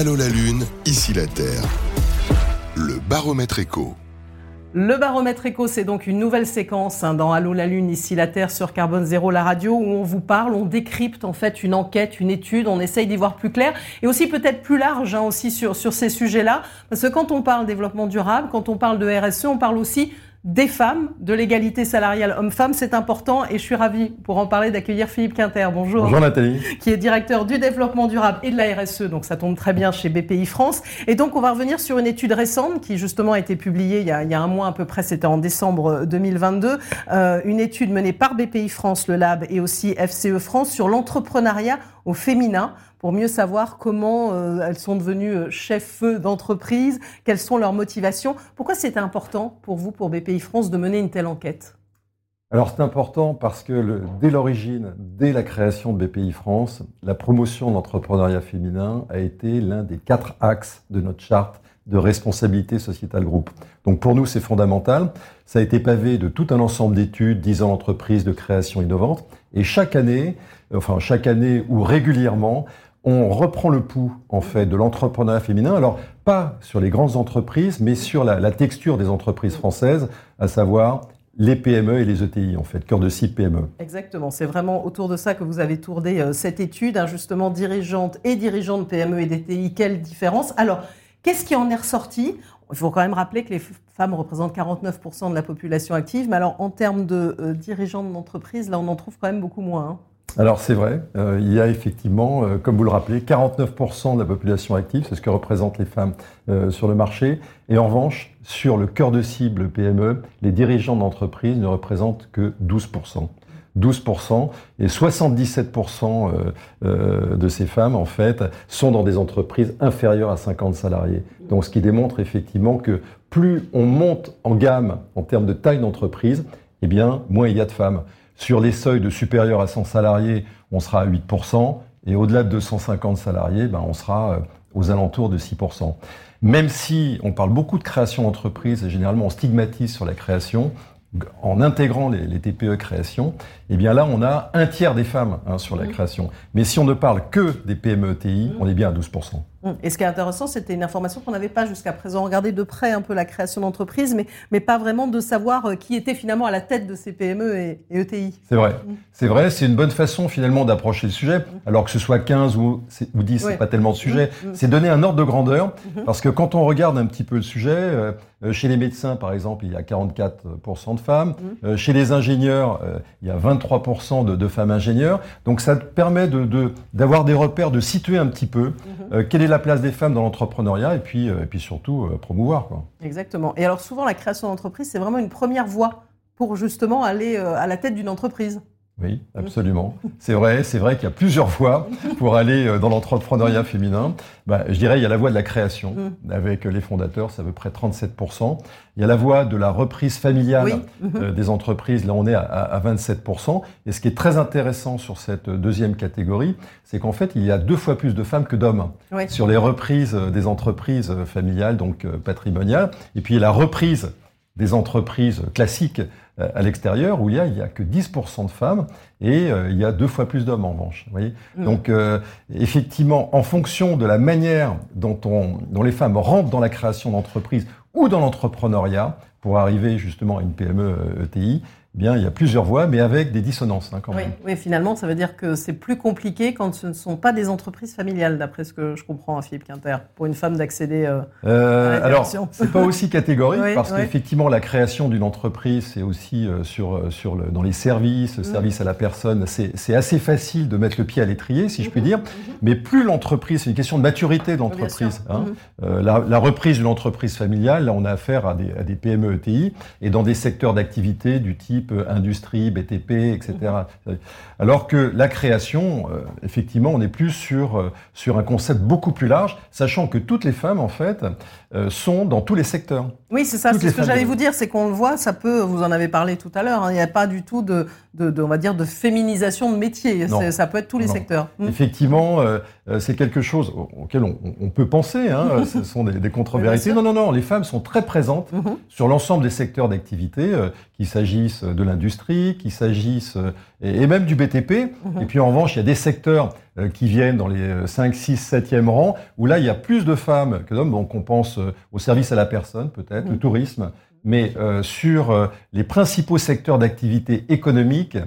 Allô la Lune, ici la Terre. Le baromètre écho. Le baromètre éco, c'est donc une nouvelle séquence hein, dans Allô la Lune, ici la Terre sur Carbone Zéro, la radio, où on vous parle, on décrypte en fait une enquête, une étude, on essaye d'y voir plus clair et aussi peut-être plus large hein, aussi sur, sur ces sujets-là. Parce que quand on parle développement durable, quand on parle de RSE, on parle aussi des femmes, de l'égalité salariale homme-femme, c'est important et je suis ravie pour en parler d'accueillir Philippe Quinter. Bonjour. Bonjour Nathalie. Qui est directeur du développement durable et de la RSE, donc ça tombe très bien chez BPI France. Et donc on va revenir sur une étude récente qui justement a été publiée il y a, il y a un mois à peu près, c'était en décembre 2022, euh, une étude menée par BPI France, le Lab et aussi FCE France sur l'entrepreneuriat au féminin pour mieux savoir comment euh, elles sont devenues euh, chefs d'entreprise, quelles sont leurs motivations. Pourquoi c'était important pour vous, pour BPI France, de mener une telle enquête? Alors c'est important parce que dès l'origine, dès la création de BPI France, la promotion de l'entrepreneuriat féminin a été l'un des quatre axes de notre charte de responsabilité sociétale groupe. Donc pour nous, c'est fondamental. Ça a été pavé de tout un ensemble d'études disant l'entreprise de création innovante. Et chaque année, enfin chaque année ou régulièrement, on reprend le pouls en fait de l'entrepreneuriat féminin. Alors pas sur les grandes entreprises, mais sur la, texture des entreprises françaises, à savoir les PME et les ETI, en fait, cœur de cible PME. Exactement, c'est vraiment autour de ça que vous avez tourné euh, cette étude, hein, justement, dirigeante et dirigeante PME et d'ETI, quelle différence? Alors, qu'est-ce qui en est ressorti? Il faut quand même rappeler que les femmes représentent 49% de la population active, mais alors en termes de euh, dirigeantes d'entreprise, là, on en trouve quand même beaucoup moins. Hein. Alors c'est vrai, euh, il y a effectivement, euh, comme vous le rappelez, 49% de la population active, c'est ce que représentent les femmes sur le marché. Et en revanche, sur le cœur de cible PME, les dirigeants d'entreprise ne représentent que 12%. 12% et 77% de ces femmes, en fait, sont dans des entreprises inférieures à 50 salariés. Donc ce qui démontre effectivement que plus on monte en gamme en termes de taille d'entreprise, eh bien, moins il y a de femmes. Sur les seuils de supérieur à 100 salariés, on sera à 8%, et au-delà de 250 salariés, ben, on sera euh, aux alentours de 6%. Même si on parle beaucoup de création d'entreprise, et généralement on stigmatise sur la création, en intégrant les, TPE création, eh bien là, on a un tiers des femmes hein, sur la mmh. création. Mais si on ne parle que des PME-TI, on est bien à 12%. Hum. Et ce qui est intéressant, c'était une information qu'on n'avait pas jusqu'à présent. Regarder de près un peu la création d'entreprise, mais, mais pas vraiment de savoir euh, qui était finalement à la tête de ces PME et, ETI. C'est vrai. Hum. C'est vrai, c'est une bonne façon finalement d'approcher le sujet. Hum. Alors que ce soit 15 ou, ou 10, c'est pas tellement de sujet. C'est donner un ordre de grandeur. Parce que quand on regarde un petit peu le sujet, euh, euh, chez les médecins, par exemple, il y a 44% de femmes. chez les ingénieurs, il y a 23% de, de, femmes ingénieurs. Donc ça permet d'avoir de, des repères, de situer un petit peu quelle est la place des femmes dans l'entrepreneuriat et puis, euh, et puis surtout euh, promouvoir. Quoi. Exactement. Et alors souvent, la création d'entreprise, c'est vraiment une première voie pour justement aller euh, à la tête d'une entreprise. Oui, absolument. C'est vrai, c'est vrai qu'il y a plusieurs voies pour aller euh, dans l'entrepreneuriat féminin. Bah, je dirais, il y a la voie de la création, mm. avec les fondateurs, c'est à peu près 37%. Il y a la voie de la reprise familiale euh, des entreprises, là on est à, 27%. Et ce qui est très intéressant sur cette deuxième catégorie, c'est qu'en fait, il y a deux fois plus de femmes que d'hommes sur les reprises des entreprises familiales, donc euh, patrimoniales. Et puis la reprise des entreprises classiques euh, à l'extérieur où il y a, il y a que 10% de femmes et euh, il y a deux fois plus d'hommes en revanche. Vous voyez mm. Donc euh, effectivement, en fonction de la manière dont, on, dont les femmes rentrent dans la création d'entreprises ou dans l'entrepreneuriat pour arriver justement à une PME ETI, eh bien, il y a plusieurs voies, mais avec des dissonances hein, quand même. Oui, finalement, ça veut dire que c'est plus compliqué quand ce ne sont pas des entreprises familiales, d'après ce que je comprends, à hein, Philippe Quinter, pour une femme d'accéder euh, euh, à la Alors, c'est pas aussi catégorique, parce qu'effectivement, la création d'une entreprise, c'est aussi euh, sur, euh, sur le, dans les services, le mm. service à la personne, c'est assez facile de mettre le pied à l'étrier, si je puis mm-hmm. dire, mm-hmm. mais plus l'entreprise, c'est une question de maturité d'entreprise. Hein. Mm-hmm. la, la, reprise d'une entreprise familiale, là, on a affaire à des, à des PME ETI, et dans des secteurs d'activité du type industrie, BTP, etc. Alors que la création, euh, effectivement, on est plus sur, euh, sur un concept beaucoup plus large, sachant que toutes les femmes, en fait, sont dans tous les secteurs. Oui, c'est ça. C'est ce que j'allais vous dire, c'est qu'on le voit, ça peut, vous en avez parlé tout à l'heure, hein, il n'y a pas du tout de, de, on va dire, de féminisation de métier. Ça peut être tous les secteurs. Mmh. Effectivement, c'est quelque chose auquel on, peut penser. Hein, ce sont des, des contre-vérités. Non, non, non. Les femmes sont très présentes mmh. sur l'ensemble des secteurs d'activité, qu'il s'agisse de l'industrie, qu'il s'agisse et, même du BTP. Mhm. Et puis en revanche, il y a des secteurs qui viennent dans les 5, 6, 7e rang, où là, il y a plus de femmes que d'hommes. Donc on pense au service à la personne, peut-être, le tourisme. Mais sur les principaux secteurs d'activité économique,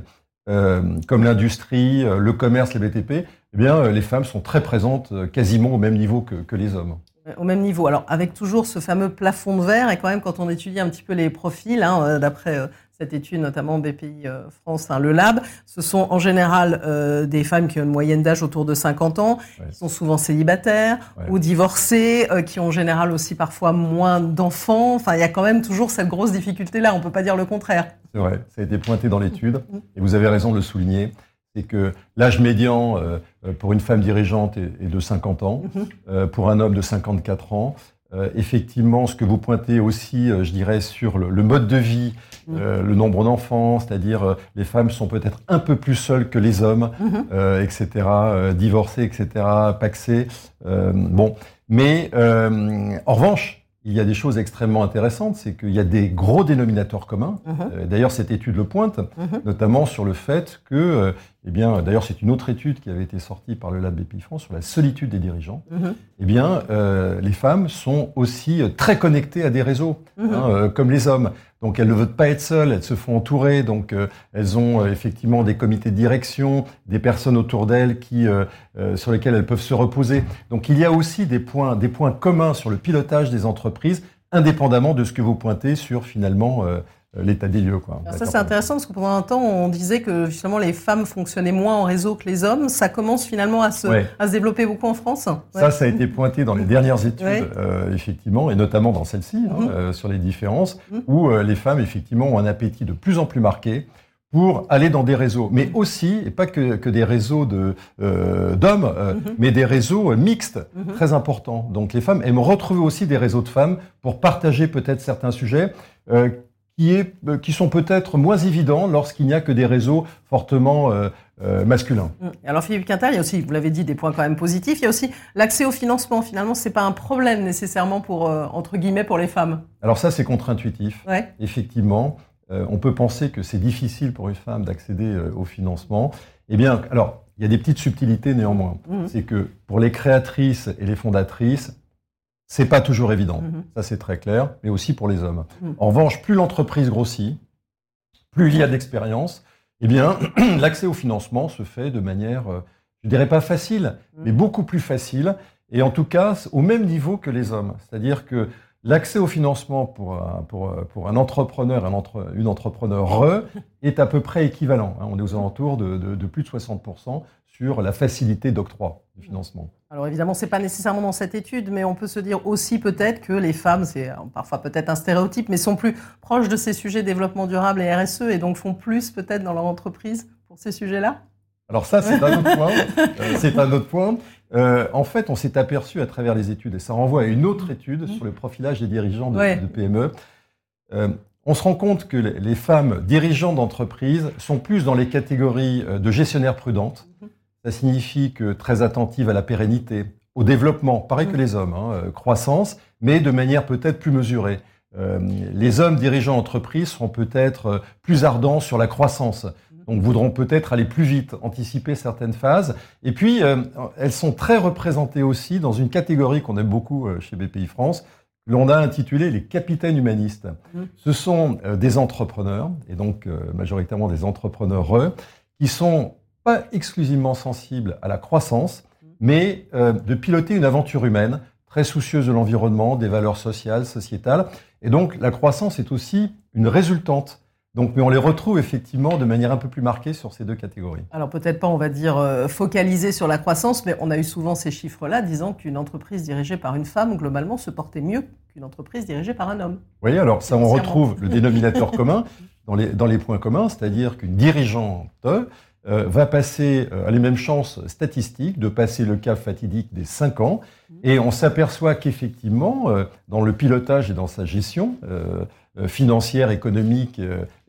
comme l'industrie, le commerce, les BTP, eh bien, les femmes sont très présentes, quasiment au même niveau que, que les hommes. Au même niveau. Alors, avec toujours ce fameux plafond de verre, et quand même, quand on étudie un petit peu les profils, hein, euh, d'après euh, cette étude, notamment BPI euh, France, hein, le Lab, ce sont en général des femmes qui ont une moyenne d'âge autour de 50 ans, qui sont souvent célibataires ou divorcées, qui ont en général aussi parfois moins d'enfants. Enfin, il y a quand même toujours cette grosse difficulté-là. On peut pas dire le contraire. C'est vrai, ça a été pointé dans l'étude, mm-hmm. et vous avez raison de le souligner c'est que l'âge médian euh, euh, pour une femme dirigeante est, de 50 ans, mhm. euh, pour un homme de 54 ans. Effectivement, ce que vous pointez aussi, je dirais, sur le, mode de vie, mhm. le nombre d'enfants, c'est-à-dire les femmes sont peut-être un peu plus seules que les hommes, mhm. etc., divorcées, etc., paxées. bon, mais en revanche, il y a des choses extrêmement intéressantes, c'est qu'il y a des gros dénominateurs communs. Uh-huh. D'ailleurs, cette étude le pointe, notamment sur le fait que, euh, eh bien, d'ailleurs, c'est une autre étude qui avait été sortie par le Lab France sur la solitude des dirigeants. Uh-huh. Eh bien, euh, les femmes sont aussi très connectées à des réseaux, hein, euh, comme les hommes. Donc elles ne veulent pas être seules, elles se font entourer, donc euh, elles ont euh, effectivement des comités de direction, des personnes autour d'elles qui euh, sur lesquelles elles peuvent se reposer. Donc il y a aussi des points, des points communs sur le pilotage des entreprises, indépendamment de ce que vous pointez sur finalement euh, l'état des lieux. Quoi. ça c'est intéressant parce que pendant un temps on disait que justement les femmes fonctionnaient moins en réseau que les hommes. Ça commence finalement à se, à se développer beaucoup en France. Ça, ça a été pointé dans les dernières études, euh, effectivement, et notamment dans celle-ci, hein, mhm. euh, sur les différences, mhm. où les femmes effectivement ont un appétit de plus en plus marqué pour aller dans des réseaux, mais aussi, et pas que, que des réseaux de d'hommes, mhm. mais des réseaux mixtes, très importants. Donc les femmes aiment retrouver aussi des réseaux de femmes pour partager peut-être certains sujets qui, est, euh, qui sont peut-être moins évidents lorsqu'il n'y a que des réseaux fortement euh, euh, masculins. Alors Philippe Quintal, il y a aussi, vous l'avez dit, des points quand même positifs. Il y a aussi l'accès au financement. Finalement, c'est pas un problème nécessairement pour entre guillemets pour les femmes. Alors ça, c'est contre-intuitif. Ouais. Effectivement, on peut penser que c'est difficile pour une femme d'accéder au financement. Eh bien, alors il y a des petites subtilités néanmoins. Mmh. C'est que pour les créatrices et les fondatrices, c'est pas toujours évident, mhm. ça c'est très clair, mais aussi pour les hommes. Mhm. En revanche, plus l'entreprise grossit, plus il y a d'expérience, eh bien, l'accès au financement se fait de manière, euh, je dirais pas facile, mhm. mais beaucoup plus facile, et en tout cas au même niveau que les hommes. C'est-à-dire que l'accès au financement pour un, pour, pour un entrepreneur, un entre, une entrepreneur est à peu près équivalent. Hein. On est aux alentours de, de plus de 60% sur la facilité d'octroi du financement. Alors évidemment, c'est pas nécessairement dans cette étude, mais on peut se dire aussi peut-être que les femmes, c'est parfois peut-être un stéréotype, mais sont plus proches de ces sujets développement durable et RSE et donc font plus peut-être dans leur entreprise pour ces sujets-là? Alors ça, c'est un autre point. Euh, c'est un autre point. Euh, en fait, on s'est aperçu à travers les études, et ça renvoie à une autre étude sur le profilage des dirigeants de, PME. Euh, on se rend compte que les femmes dirigeantes d'entreprise sont plus dans les catégories de gestionnaires prudentes, mhm. Ça signifie que très attentive à la pérennité, au développement, pareil que les hommes, hein, croissance, mais de manière peut-être plus mesurée. Euh, les hommes dirigeants d'entreprise seront peut-être plus ardents sur la croissance. Donc voudront peut-être aller plus vite, anticiper certaines phases. Et puis, elles sont très représentées aussi dans une catégorie qu'on aime beaucoup chez BPI France, que l'on a intitulé les capitaines humanistes. Mm. Ce sont des entrepreneurs, et donc majoritairement des entrepreneurs, qui sont pas exclusivement sensible à la croissance, mais euh, de piloter une aventure humaine, très soucieuse de l'environnement, des valeurs sociales, sociétales. Et donc la croissance est aussi une résultante. Donc, mais on les retrouve effectivement de manière un peu plus marquée sur ces deux catégories. Alors peut-être pas, on va dire, euh, focaliser sur la croissance, mais on a eu souvent ces chiffres-là disant qu'une entreprise dirigée par une femme, globalement, se portait mieux qu'une entreprise dirigée par un homme. Oui, alors ça, on retrouve le dénominateur commun dans les, dans les points communs, c'est-à-dire qu'une dirigeante euh, va passer à euh, les mêmes chances statistiques de passer le cap fatidique des 5 ans. Et on s'aperçoit qu'effectivement, euh, dans le pilotage et dans sa gestion financière, économique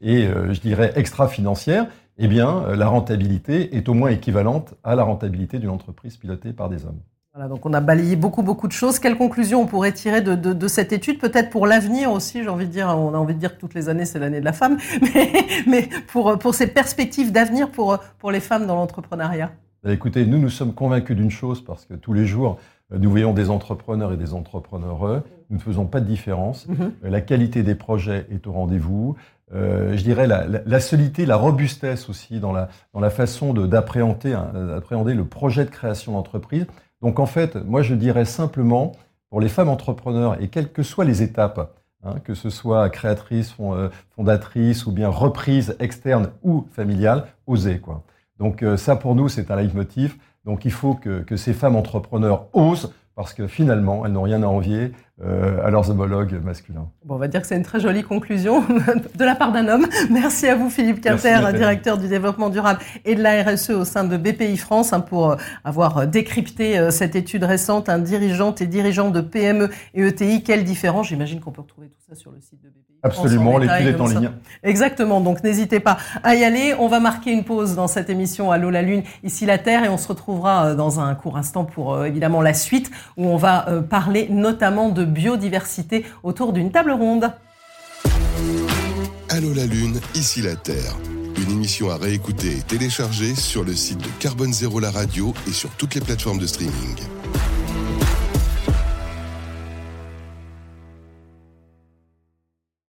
et, je dirais, extra-financière, eh bien, la rentabilité est au moins équivalente à la rentabilité d'une entreprise pilotée par des hommes. Voilà, donc on a balayé beaucoup, beaucoup de choses. Quelles conclusions on pourrait tirer de, de, de cette étude? Peut-être pour l'avenir aussi, j'ai envie de dire, on a envie de dire que toutes les années, c'est l'année de la femme, mais, mais pour, pour ces perspectives d'avenir pour, pour les femmes dans l'entrepreneuriat. Bah, écoutez, nous, nous sommes convaincus d'une chose, parce que tous les jours, nous voyons des entrepreneurs et des entrepreneurs. Nous ne faisons pas de différence. Mm -hmm. La qualité des projets est au rendez-vous. Euh, je dirais la, la, la, solidité, la robustesse aussi dans la, dans la façon d'appréhender hein, le projet de création d'entreprise. Donc en fait, moi je dirais simplement, pour les femmes entrepreneurs, et quelles que soient les étapes, hein, que ce soit créatrice, euh, fondatrice, ou bien reprise externe ou familiale, osez. Quoi. Donc euh, ça pour nous, c'est un leitmotiv. Donc il faut que, ces femmes entrepreneurs osent, parce que finalement, elles n'ont rien à envier à leurs homologues masculins. Bon, on va dire que c'est une très jolie conclusion de la part d'un homme. Merci à vous, Philippe Quinter, directeur du développement durable et de la RSE au sein de BPI France, hein, pour euh, avoir décrypté euh, cette étude récente, un dirigeante et dirigeant de PME et ETI. Quelle différence J'imagine qu'on peut retrouver tout ça sur le site de BPI. Absolument, l'étude est en ligne. Exactement, donc n'hésitez pas à y aller. On va marquer une pause dans cette émission Allô la Lune, ici la Terre, et on se retrouvera dans un court instant pour évidemment la suite, où on va parler notamment biodiversité autour d'une table ronde. Allô la Lune, ici la Terre. Une émission à réécouter et télécharger sur le site de Carbone Zéro la radio et sur toutes les plateformes de streaming.